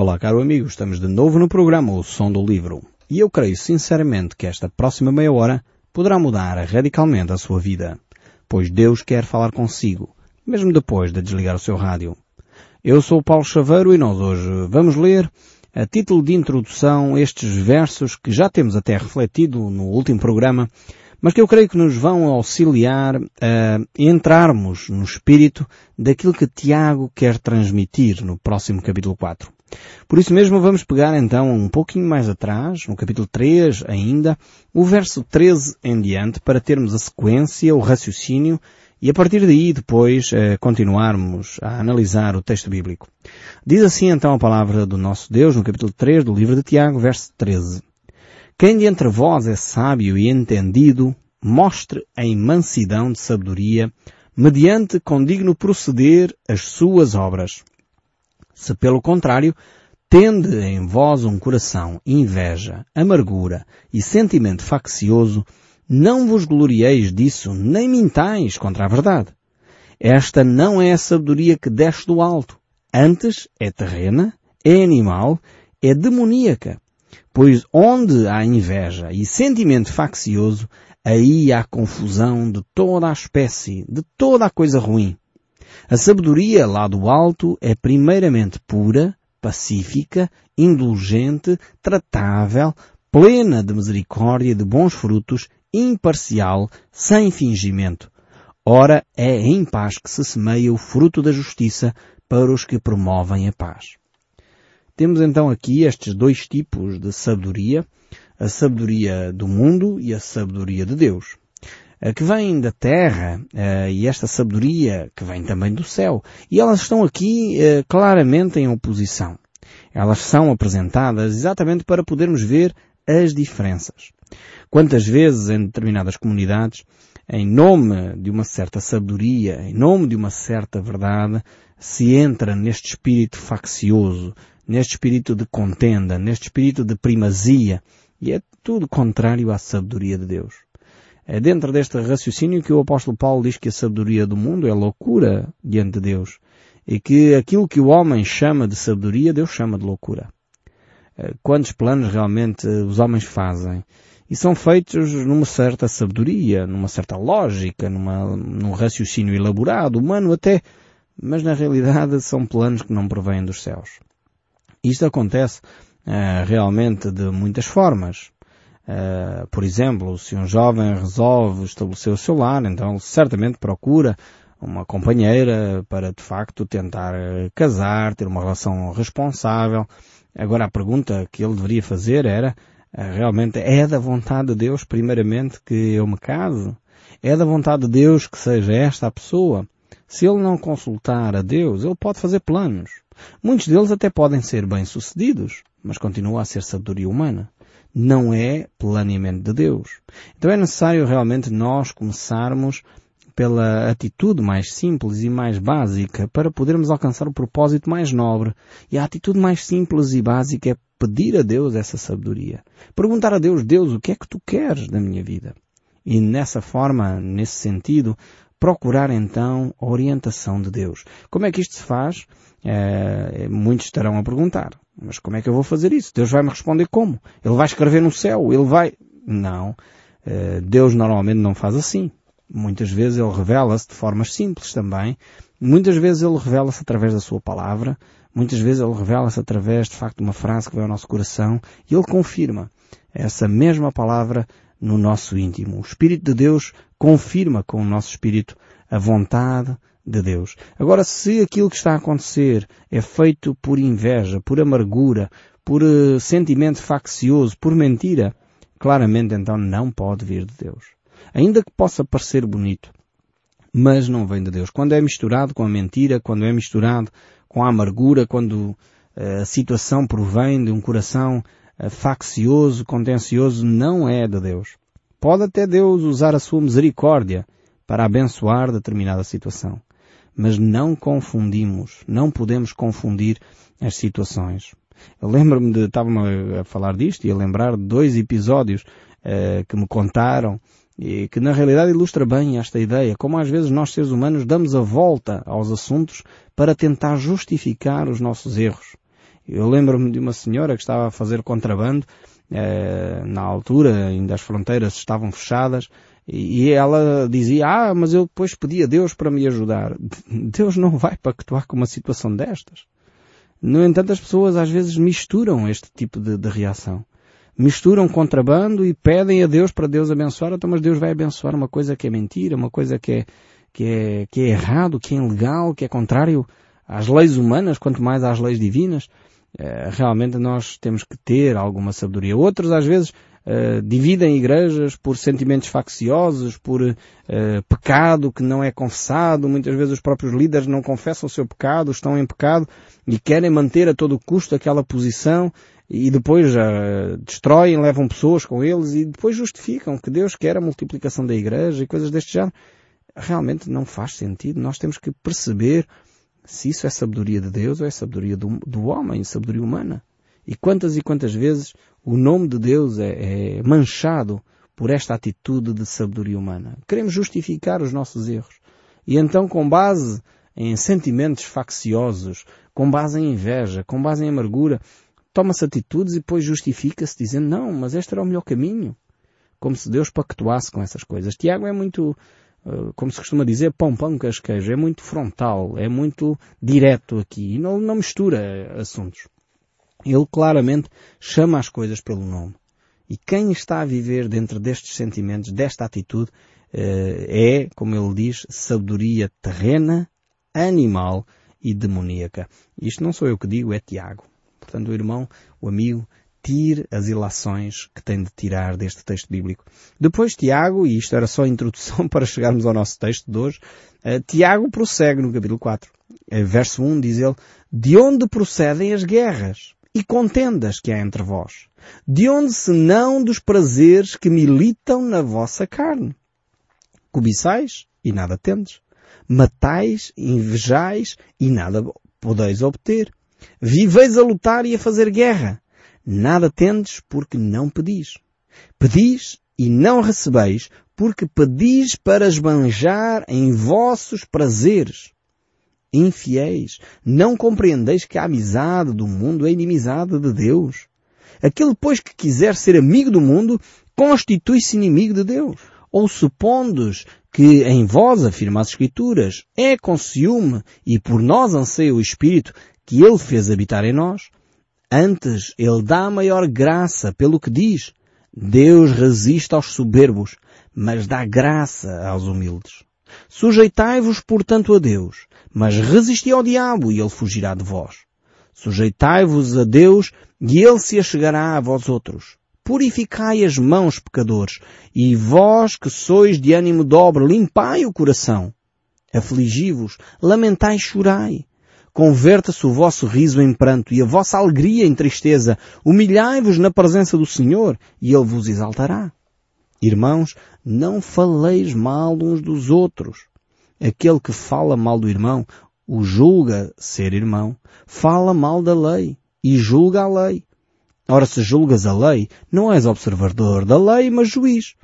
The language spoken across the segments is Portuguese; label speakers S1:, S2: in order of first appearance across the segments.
S1: Olá, caro amigo, estamos de novo no programa O Som do Livro. E eu creio sinceramente que esta próxima meia hora poderá mudar radicalmente a sua vida, pois Deus quer falar consigo, mesmo depois de desligar o seu rádio. Eu sou o Paulo Chaveiro e nós hoje vamos ler, a título de introdução, estes versos que já temos até refletido no último programa, mas que eu creio que nos vão auxiliar a entrarmos no espírito daquilo que Tiago quer transmitir no próximo capítulo 4. Por isso mesmo vamos pegar então um pouquinho mais atrás, no capítulo 3 ainda, o verso 13 em diante, para termos a sequência, o raciocínio, e a partir daí depois eh, continuarmos a analisar o texto bíblico. Diz assim então a palavra do nosso Deus no capítulo 3 do livro de Tiago, verso 13. Quem de entre vós é sábio e entendido, mostre em mansidão de sabedoria, mediante condigno proceder as suas obras. Se pelo contrário, tende em vós um coração inveja, amargura e sentimento faccioso, não vos glorieis disso, nem mintais contra a verdade. Esta não é a sabedoria que desce do alto. Antes é terrena, é animal, é demoníaca. Pois onde há inveja e sentimento faccioso, aí há confusão de toda a espécie, de toda a coisa ruim. A sabedoria lá do alto é primeiramente pura, pacífica, indulgente, tratável, plena de misericórdia e de bons frutos, imparcial, sem fingimento. Ora, é em paz que se semeia o fruto da justiça para os que promovem a paz. Temos então aqui estes dois tipos de sabedoria, a sabedoria do mundo e a sabedoria de Deus. A que vem da terra eh, e esta sabedoria que vem também do céu. E elas estão aqui eh, claramente em oposição. Elas são apresentadas exatamente para podermos ver as diferenças. Quantas vezes em determinadas comunidades, em nome de uma certa sabedoria, em nome de uma certa verdade, se entra neste espírito faccioso, neste espírito de contenda, neste espírito de primazia, e é tudo contrário à sabedoria de Deus. É dentro deste raciocínio que o apóstolo Paulo diz que a sabedoria do mundo é loucura diante de Deus, e que aquilo que o homem chama de sabedoria, Deus chama de loucura. Eh, quantos planos realmente os homens fazem? E são feitos numa certa sabedoria, numa certa lógica, numa, num raciocínio elaborado, humano até, mas na realidade são planos que não provêm dos céus. Isto acontece uh, realmente de muitas formas. Uh, por exemplo, se um jovem resolve estabelecer o seu lar, então certamente procura uma companheira para de facto tentar eh, casar, ter uma relação responsável. Agora a pergunta que ele deveria fazer era, realmente é da vontade de Deus primeiramente que eu me case? É da vontade de Deus que seja esta a pessoa? Se ele não consultar a Deus, ele pode fazer planos. Muitos deles até podem ser bem-sucedidos, mas continua a ser sabedoria humana. Não é planeamento de Deus. Então é necessário realmente nós começarmos pela atitude mais simples e mais básica para podermos alcançar o propósito mais nobre. E a atitude mais simples e básica é pedir a Deus essa sabedoria. Perguntar a Deus, Deus, o que é que tu queres da minha vida? E nessa forma, nesse sentido, procurar então a orientação de Deus. Como é que isto se faz? É, muitos estarão a perguntar, mas como é que eu vou fazer isso? Deus vai me responder como? Ele vai escrever no céu? Ele vai... Não. É, Deus normalmente não faz assim. Muitas vezes Ele revela-se de formas simples também. Muitas vezes Ele revela-se através da Sua palavra. Muitas vezes Ele revela-se através, de facto, de uma frase que vem ao nosso coração. E Ele confirma essa mesma palavra no nosso íntimo. O Espírito de Deus confirma com o nosso espírito a vontade de Deus. Agora, se aquilo que está a acontecer é feito por inveja, por amargura, por uh, sentimento faccioso, por mentira, claramente então não pode vir de Deus. Ainda que possa parecer bonito, mas não vem de Deus. Quando é misturado com a mentira, quando é misturado com a amargura, quando uh, a situação provém de um coração uh, faccioso, contencioso, não é de Deus. Pode até Deus usar a sua misericórdia para abençoar determinada situação. Mas não confundimos, não podemos confundir as situações. Eu lembro-me de, estava-me a falar disto e a lembrar de dois episódios uh, que me contaram e que na realidade ilustra bem esta ideia, como às vezes nós seres humanos damos a volta aos assuntos para tentar justificar os nossos erros. Eu lembro-me de uma senhora que estava a fazer contrabando, eh, na altura ainda as fronteiras estavam fechadas, e ela dizia, ah, mas eu depois pedi a Deus para me ajudar. Deus não vai pactuar com uma situação destas. No entanto, as pessoas às vezes misturam este tipo de, de reação. Misturam contrabando e pedem a Deus para Deus abençoar, então mas Deus vai abençoar uma coisa que é mentira, uma coisa que é, que é, que é errado, que é ilegal, que é contrário às leis humanas, quanto mais às leis divinas. É, realmente nós temos que ter alguma sabedoria. Outros às vezes uh, dividem igrejas por sentimentos facciosos, por uh, pecado que não é confessado. Muitas vezes os próprios líderes não confessam o seu pecado, estão em pecado e querem manter a todo custo aquela posição e depois uh, destroem, levam pessoas com eles e depois justificam que Deus quer a multiplicação da igreja e coisas deste género. Realmente não faz sentido. Nós temos que perceber se isso é sabedoria de Deus ou é sabedoria do, do homem, sabedoria humana. E quantas e quantas vezes o nome de Deus é, é manchado por esta atitude de sabedoria humana. Queremos justificar os nossos erros. E então, com base em sentimentos facciosos, com base em inveja, com base em amargura, toma-se atitudes e depois justifica-se dizendo, não, mas este era o melhor caminho. Como se Deus pactuasse com essas coisas. Tiago é muito, eh, como se costuma dizer, pão, pão, casquejo. É muito frontal, é muito direto aqui. E não, não mistura assuntos. Ele claramente chama as coisas pelo nome. E quem está a viver dentro destes sentimentos, desta atitude, eh, é, como ele diz, sabedoria terrena, animal e demoníaca. Isto não sou eu que digo, é Tiago. Portanto, o irmão, o amigo, tire as ilações que tem de tirar deste texto bíblico. Depois Tiago, e isto era só a introdução para chegarmos ao nosso texto de hoje, eh, Tiago prossegue no capítulo 4. Eh, verso 1 diz ele, de onde procedem as guerras? E contendas que há entre vós? De onde senão dos prazeres que militam na vossa carne? Cobiçais e nada tendes. Matais, invejais e nada podeis obter. Viveis a lutar e a fazer guerra. Nada tendes porque não pedis. Pedis e não recebeis porque pedis para esbanjar em vossos prazeres infiéis, não compreendeis que a amizade do mundo é inimizade de Deus? Aquele, pois, que quiser ser amigo do mundo, constitui-se inimigo de Deus. Ou supondes que em vós, afirma as Escrituras, é com ciúme e por nós anseia o Espírito que Ele fez habitar em nós? Antes, Ele dá maior graça pelo que diz, Deus resiste aos soberbos, mas dá graça aos humildes. Sujeitai-vos, portanto, a Deus, mas resisti ao diabo e ele fugirá de vós. Sujeitai-vos a Deus e ele se achegará a vós outros. Purificai as mãos, pecadores, e vós que sois de ânimo dobre, limpai o coração. Afligi-vos, lamentai e chorai. Converta-se o vosso riso em pranto e a vossa alegria em tristeza. Humilhai-vos na presença do Senhor e Ele vos exaltará. Irmãos, não faleis mal uns dos outros. Aquele que fala mal do irmão, o julga ser irmão, fala mal da lei e julga a lei. Ora, se julgas a lei, não és observador da lei, mas juiz.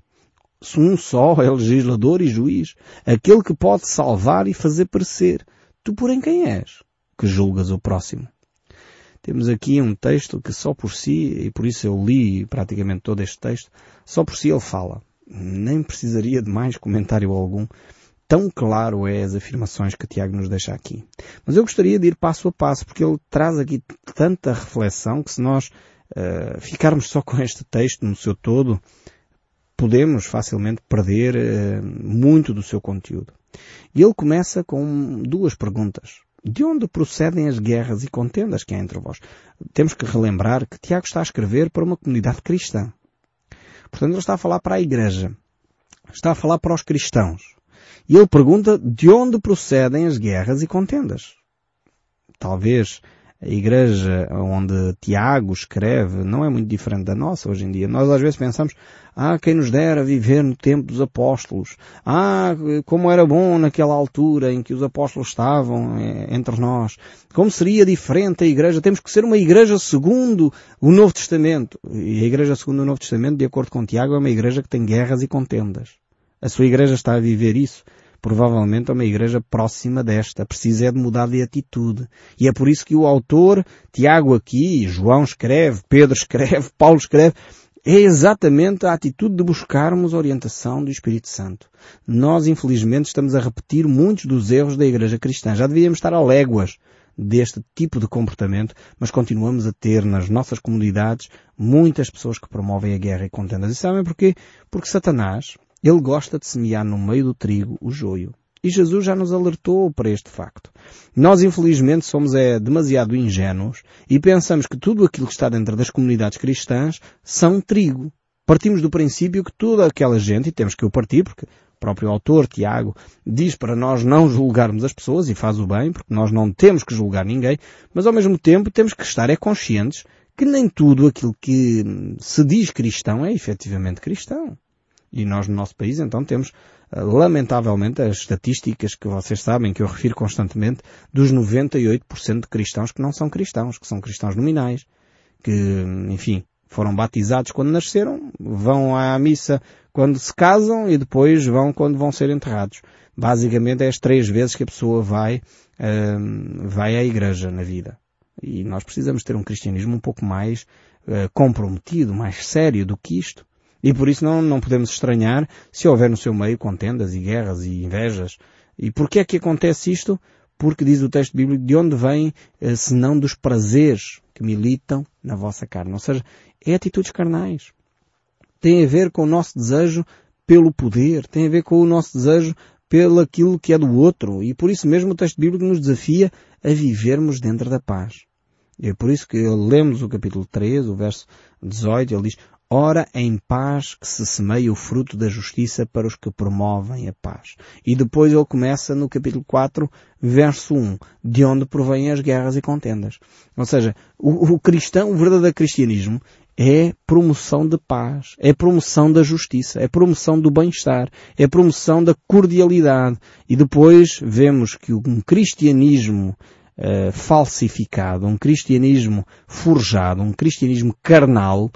S1: Um só é legislador e juiz, aquele que pode salvar e fazer perecer. Tu, porém, quem és? Que julgas o próximo. Temos aqui um texto que só por si, e por isso eu li praticamente todo este texto, só por si ele fala. Nem precisaria de mais comentário algum. Tão claro é as afirmações que Tiago nos deixa aqui. Mas eu gostaria de ir passo a passo, porque ele traz aqui tanta reflexão que se nós uh, ficarmos só com este texto no seu todo, podemos facilmente perder uh, muito do seu conteúdo. E ele começa com duas perguntas. De onde procedem as guerras e contendas que há entre vós? Temos que relembrar que Tiago está a escrever para uma comunidade cristã. Portanto, ele está a falar para a igreja. Está a falar para os cristãos. E ele pergunta de onde procedem as guerras e contendas. Talvez a igreja onde Tiago escreve não é muito diferente da nossa hoje em dia. Nós às vezes pensamos, ah, quem nos dera viver no tempo dos apóstolos. Ah, como era bom naquela altura em que os apóstolos estavam eh, entre nós. Como seria diferente a igreja? Temos que ser uma igreja segundo o Novo Testamento. E a igreja segundo o Novo Testamento, de acordo com Tiago, é uma igreja que tem guerras e contendas. A sua igreja está a viver isso. provavelmente a uma igreja próxima desta. Precisa é de mudar de atitude. E é por isso que o autor, Tiago aqui, João escreve, Pedro escreve, Paulo escreve, é exatamente a atitude de buscarmos a orientação do Espírito Santo. Nós, infelizmente, estamos a repetir muitos dos erros da Igreja Cristã. Já devíamos estar a léguas deste tipo de comportamento, mas continuamos a ter nas nossas comunidades muitas pessoas que promovem a guerra e contendas. E sabem porquê? Porque Satanás, ele gosta de semear no meio do trigo o joio. E Jesus já nos alertou para este facto. Nós, infelizmente, somos é, demasiado ingênuos e pensamos que tudo aquilo que está dentro das comunidades cristãs são trigo. Partimos do princípio que toda aquela gente, e temos que o partir, porque o próprio autor, Tiago, diz para nós não julgarmos as pessoas, e faz o bem, porque nós não temos que julgar ninguém, mas ao mesmo tempo temos que estar é conscientes que nem tudo aquilo que se diz cristão é efetivamente cristão. E nós no nosso país então temos lamentavelmente, as estatísticas que vocês sabem, que eu refiro constantemente, dos 98% de cristãos que não são cristãos, que são cristãos nominais, que, enfim, foram batizados quando nasceram, vão à missa quando se casam e depois vão quando vão ser enterrados. Basicamente é as três vezes que a pessoa vai, uh, vai à igreja na vida. E nós precisamos ter um cristianismo um pouco mais uh, comprometido, mais sério do que isto. E por isso não, não podemos estranhar se houver no seu meio contendas e guerras e invejas. E porquê é que acontece isto? Porque diz o texto bíblico de onde vem, eh, senão dos prazeres que militam na vossa carne. Ou seja, é atitudes carnais. Tem a ver com o nosso desejo pelo poder, tem a ver com o nosso desejo pelo aquilo que é do outro. E por isso mesmo o texto bíblico nos desafia a vivermos dentro da paz. E é por isso que lemos o capítulo 3, o verso 18, ele diz, Ora, em paz que se semeia o fruto da justiça para os que promovem a paz. E depois ele começa no capítulo 4, verso 1, de onde provém as guerras e contendas. Ou seja, o, o cristão, o verdadeiro cristianismo, é promoção de paz, é promoção da justiça, é promoção do bem-estar, é promoção da cordialidade. E depois vemos que um cristianismo uh, falsificado, um cristianismo forjado, um cristianismo carnal,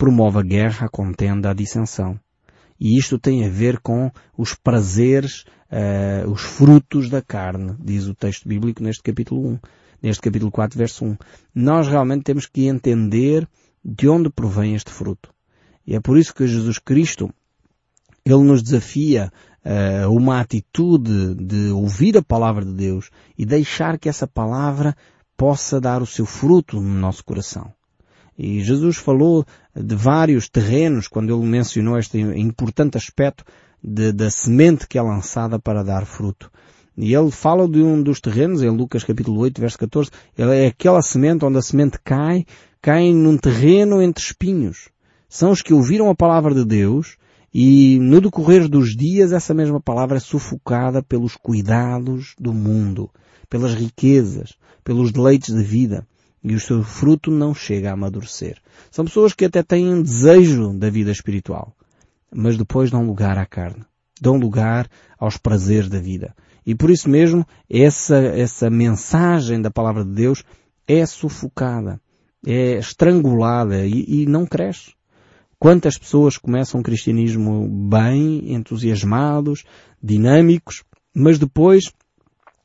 S1: promove a guerra, a contenda, a dissensão. E isto tem a ver com os prazeres, uh, os frutos da carne, diz o texto bíblico neste capítulo 1, neste capítulo 4, verso 1. Nós realmente temos que entender de onde provém este fruto. E é por isso que Jesus Cristo, Ele nos desafia a uh, uma atitude de ouvir a palavra de Deus e deixar que essa palavra possa dar o seu fruto no nosso coração. E Jesus falou de vários terrenos quando ele mencionou este importante aspecto de, da semente que é lançada para dar fruto. E ele fala de um dos terrenos, em Lucas capítulo 8, verso 14, ele é aquela semente onde a semente cai, cai num terreno entre espinhos. São os que ouviram a palavra de Deus e no decorrer dos dias essa mesma palavra é sufocada pelos cuidados do mundo, pelas riquezas, pelos deleites de vida e o seu fruto não chega a amadurecer. São pessoas que até têm desejo da vida espiritual, mas depois dão lugar à carne, dão lugar aos prazeres da vida. E por isso mesmo, essa, essa mensagem da palavra de Deus é sufocada, é estrangulada e, e não cresce. Quantas pessoas começam o cristianismo bem, entusiasmados, dinâmicos, mas depois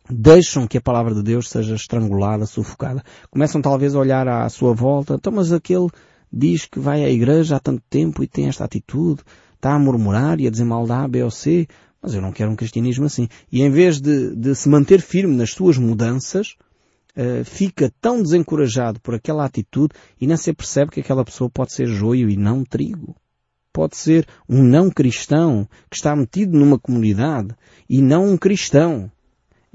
S1: deixam que a palavra de Deus seja estrangulada, sufocada. Começam talvez a olhar à sua volta, então mas aquele diz que vai à igreja há tanto tempo e tem esta atitude, está a murmurar e a dizer mal da A, B ou C, mas eu não quero um cristianismo assim. E em vez de, de se manter firme nas suas mudanças, uh, fica tão desencorajado por aquela atitude e nem se percebe que aquela pessoa pode ser joio e não trigo. Pode ser um não cristão que está metido numa comunidade e não um cristão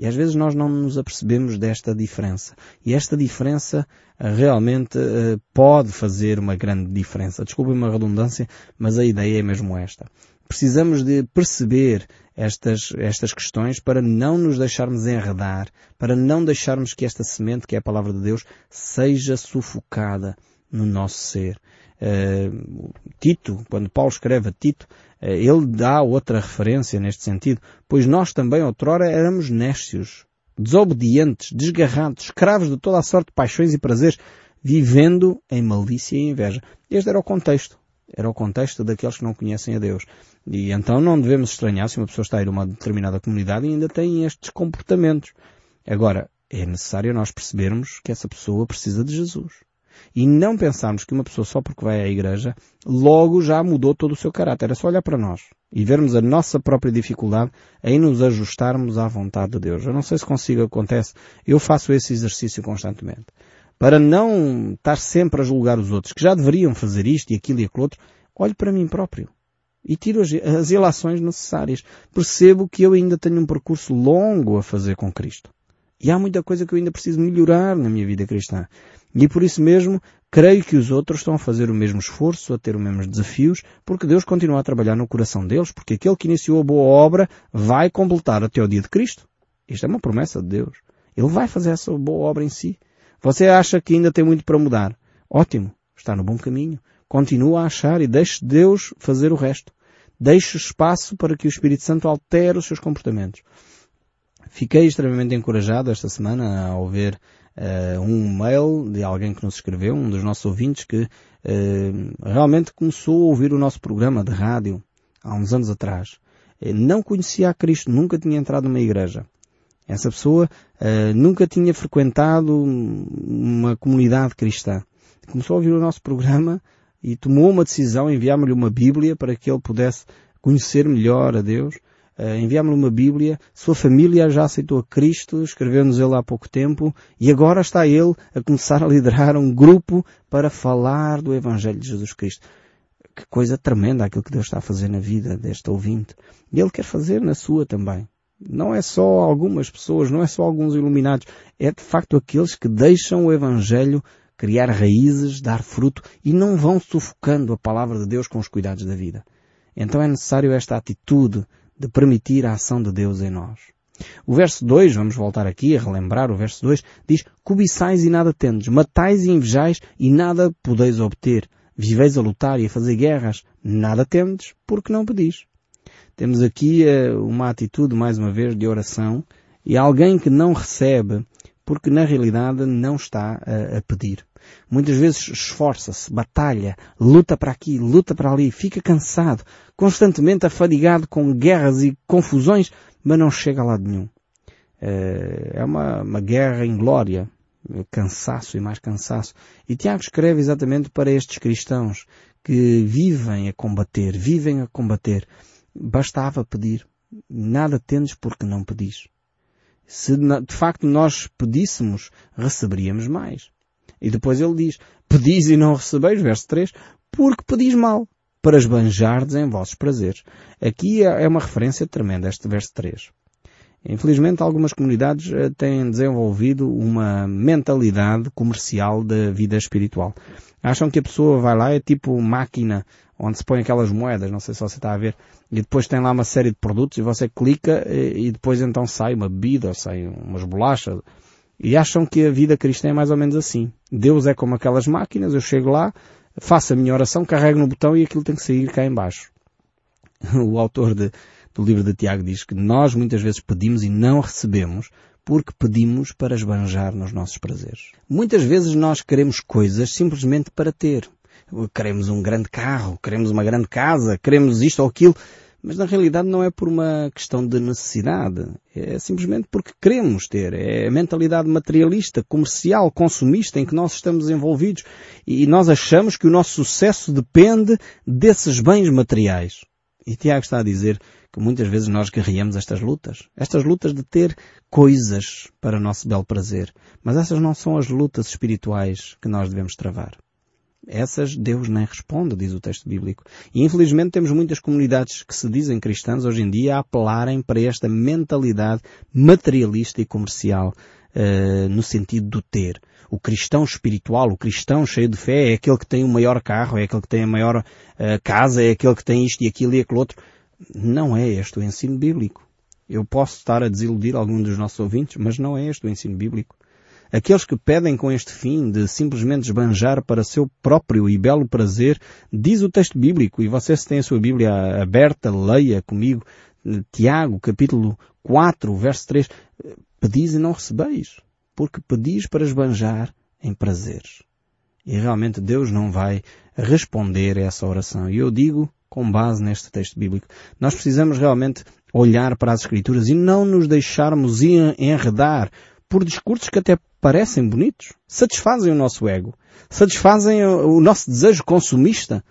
S1: e às vezes nós não nos apercebemos desta diferença. E esta diferença uh, realmente uh, pode fazer uma grande diferença. Desculpem uma redundância, mas a ideia é mesmo esta. Precisamos de perceber estas, estas questões para não nos deixarmos enredar, para não deixarmos que esta semente, que é a palavra de Deus, seja sufocada no nosso ser. Uh, Tito, quando Paulo escreve a Tito, ele dá outra referência neste sentido, pois nós também outrora éramos nécios, desobedientes, desgarrados, escravos de toda a sorte de paixões e prazeres, vivendo em malícia e inveja. Este era o contexto. Era o contexto daqueles que não conhecem a Deus. E então não devemos estranhar se uma pessoa está a ir a uma determinada comunidade e ainda tem estes comportamentos. Agora, é necessário nós percebermos que essa pessoa precisa de Jesus. E não pensarmos que uma pessoa só porque vai à igreja, logo já mudou todo o seu caráter. É só olhar para nós e vermos a nossa própria dificuldade em nos ajustarmos à vontade de Deus. Eu não sei se consigo, acontece. Eu faço esse exercício constantemente. Para não estar sempre a julgar os outros, que já deveriam fazer isto e aquilo e aquilo outro, olho para mim próprio. E tiro as, as ilações necessárias. Percebo que eu ainda tenho um percurso longo a fazer com Cristo. E há muita coisa que eu ainda preciso melhorar na minha vida cristã. E por isso mesmo, creio que os outros estão a fazer o mesmo esforço, a ter os mesmos desafios, porque Deus continua a trabalhar no coração deles, porque aquele que iniciou a boa obra vai completar até o dia de Cristo. Isto é uma promessa de Deus. Ele vai fazer essa boa obra em si. Você acha que ainda tem muito para mudar? Ótimo. Está no bom caminho. Continua a achar e deixe Deus fazer o resto. Deixe espaço para que o Espírito Santo altere os seus comportamentos. Fiquei extremamente encorajado esta semana ao ver uh, um mail de alguém que nos escreveu, um dos nossos ouvintes, que uh, realmente começou a ouvir o nosso programa de rádio há uns anos atrás. Uh, não conhecia a Cristo, nunca tinha entrado numa igreja. Essa pessoa nunca tinha frequentado uma comunidade cristã. Começou a ouvir o nosso programa e tomou uma decisão, enviar-me-lhe uma Bíblia para que ele pudesse conhecer melhor a Deus uh, enviámos-lhe uma Bíblia, sua família já aceitou a Cristo, escreveu-nos ele há pouco tempo, e agora está ele a começar a liderar um grupo para falar do Evangelho de Jesus Cristo. Que coisa tremenda aquilo que Deus está a fazer na vida deste ouvinte. E Ele quer fazer na sua também. Não é só algumas pessoas, não é só alguns iluminados, é de facto aqueles que deixam o Evangelho criar raízes, dar fruto e não vão sufocando a palavra de Deus com os cuidados da vida. Então é necessário esta atitude de permitir a ação de Deus em nós. O verso 2, vamos voltar aqui a relembrar o verso 2, diz, cobiçais e nada tendes, matais e invejais e nada podeis obter. Viveis a lutar e a fazer guerras, nada tendes, porque não pedis. Temos aqui uh, uma atitude, mais uma vez, de oração e alguém que não recebe porque na realidade não está a, a pedir. Muitas vezes esforça-se, batalha, luta para aqui, luta para ali, fica cansado, constantemente afadigado com guerras e confusões, mas não chega a lado nenhum. Eh, é uma, uma guerra em glória, cansaço e mais cansaço. E Tiago escreve exatamente para estes cristãos que vivem a combater, vivem a combater. Bastava pedir. Nada tendes porque não pedis. Se de facto nós pedíssemos, receberíamos mais. E depois ele diz, pedis e não recebeis, verso 3, porque pedis mal, para esbanjardes em vossos prazeres. Aqui é, é uma referência tremenda, este verso 3. Infelizmente, algumas comunidades eh, têm desenvolvido uma mentalidade comercial da vida espiritual. Acham que a pessoa vai lá, é tipo máquina onde se põe aquelas moedas, não sei se você está a ver, e depois tem lá uma série de produtos e você clica eh, e depois então sai uma bebida, sai umas bolachas, e acham que a vida cristã é mais ou menos assim. Deus é como aquelas máquinas, eu chego lá, faço a minha oração, carrego no botão e aquilo tem que sair cá embaixo. O autor de, do livro de Tiago diz que nós muitas vezes pedimos e não recebemos porque pedimos para esbanjar nos nossos prazeres. Muitas vezes nós queremos coisas simplesmente para ter. Queremos um grande carro, queremos uma grande casa, queremos isto ou aquilo, mas na realidade não é por uma questão de necessidade. É simplesmente porque queremos ter. É a mentalidade materialista, comercial, consumista em que nós estamos envolvidos. E nós achamos que o nosso sucesso depende desses bens materiais. E Tiago está a dizer que muitas vezes nós guerreamos estas lutas. Estas lutas de ter coisas para nosso belo prazer. Mas essas não são as lutas espirituais que nós devemos travar. Essas Deus nem responde, diz o texto bíblico. E infelizmente temos muitas comunidades que se dizem cristãs hoje em dia a apelarem para esta mentalidade materialista e comercial uh, no sentido do ter. O cristão espiritual, o cristão cheio de fé é aquele que tem o maior carro, é aquele que tem a maior uh, casa, é aquele que tem isto e aquilo e aquele outro. Não é este o ensino bíblico. Eu posso estar a desiludir algum dos nossos ouvintes, mas não é este o ensino bíblico. Aqueles que pedem com este fim de simplesmente esbanjar para seu próprio e belo prazer, diz o texto bíblico, e você se tem a sua Bíblia aberta, leia comigo, Tiago, capítulo 4, verso 3, pedis e não recebeis, porque pedis para esbanjar em prazeres. E realmente Deus não vai responder a essa oração. E eu digo, com base neste texto bíblico, nós precisamos realmente olhar para as Escrituras e não nos deixarmos enredar por discursos que até parecem bonitos, satisfazem o nosso ego, satisfazem o nosso desejo consumista,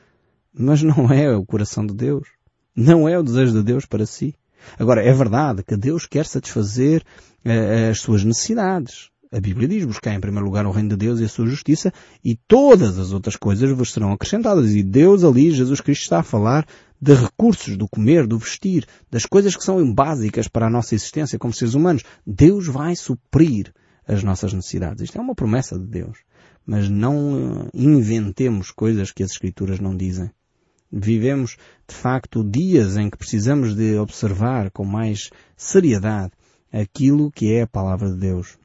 S1: mas não é o coração de Deus. Não é o desejo de Deus para si. Agora, é verdade que Deus quer satisfazer uh, as suas necessidades. A Bíblia diz, buscar em primeiro lugar o reino de Deus e a sua justiça e todas as outras coisas vos serão acrescentadas. E Deus ali, Jesus Cristo está a falar de recursos, do comer, do vestir, das coisas que são básicas para a nossa existência como seres humanos. Deus vai suprir as nossas necessidades. Isto é uma promessa de Deus. Mas não eh, inventemos coisas que as Escrituras não dizem. Vivemos, de facto, dias em que precisamos de observar com mais seriedade aquilo que é a palavra de Deus.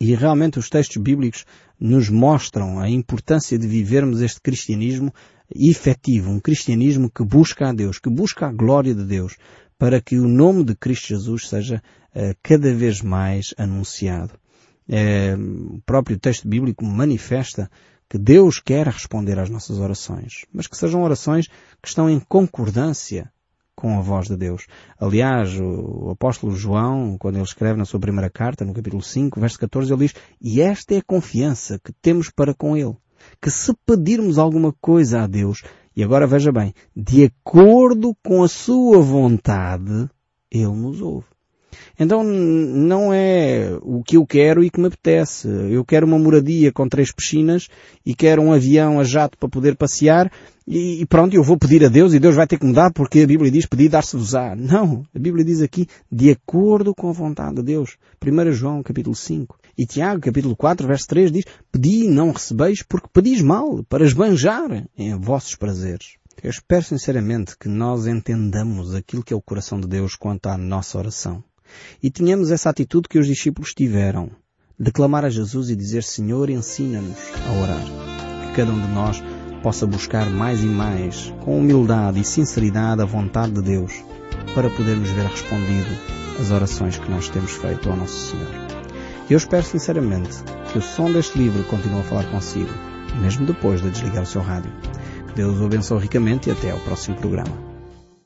S1: E realmente os textos bíblicos nos mostram a importância de vivermos este cristianismo efetivo, um cristianismo que busca a Deus, que busca a glória de Deus, para que o nome de Cristo Jesus seja uh, cada vez mais anunciado. É, o próprio texto bíblico manifesta que Deus quer responder às nossas orações, mas que sejam orações que estão em concordância com a voz de Deus. Aliás, o apóstolo João, quando ele escreve na sua primeira carta, no capítulo 5, verso 14, ele diz, e esta é a confiança que temos para com ele, que se pedirmos alguma coisa a Deus, e agora veja bem, de acordo com a sua vontade, ele nos ouve. Então não é o que eu quero e que me apetece. Eu quero uma moradia com três piscinas e quero um avião a jato para poder passear e pronto, eu vou pedir a Deus e Deus vai ter que me dar porque a Bíblia diz pedir dar-se-vos-á. Não, a Bíblia diz aqui de acordo com a vontade de Deus. 1 João capítulo 5. E Tiago capítulo 4 verso 3 diz pedi e não recebeis porque pedis mal para esbanjar em vossos prazeres. Eu espero sinceramente que nós entendamos aquilo que é o coração de Deus quanto à nossa oração. E tenhamos essa atitude que os discípulos tiveram, de clamar a Jesus e dizer, Senhor, ensina-nos a orar. Que cada um de nós possa buscar mais e mais, com humildade e sinceridade, a vontade de Deus, para podermos ver respondido as orações que nós temos feito ao nosso Senhor. Eu espero sinceramente que o som deste livro continue a falar consigo, mesmo depois de desligar o seu rádio. Que Deus o abençoe ricamente e até ao próximo programa.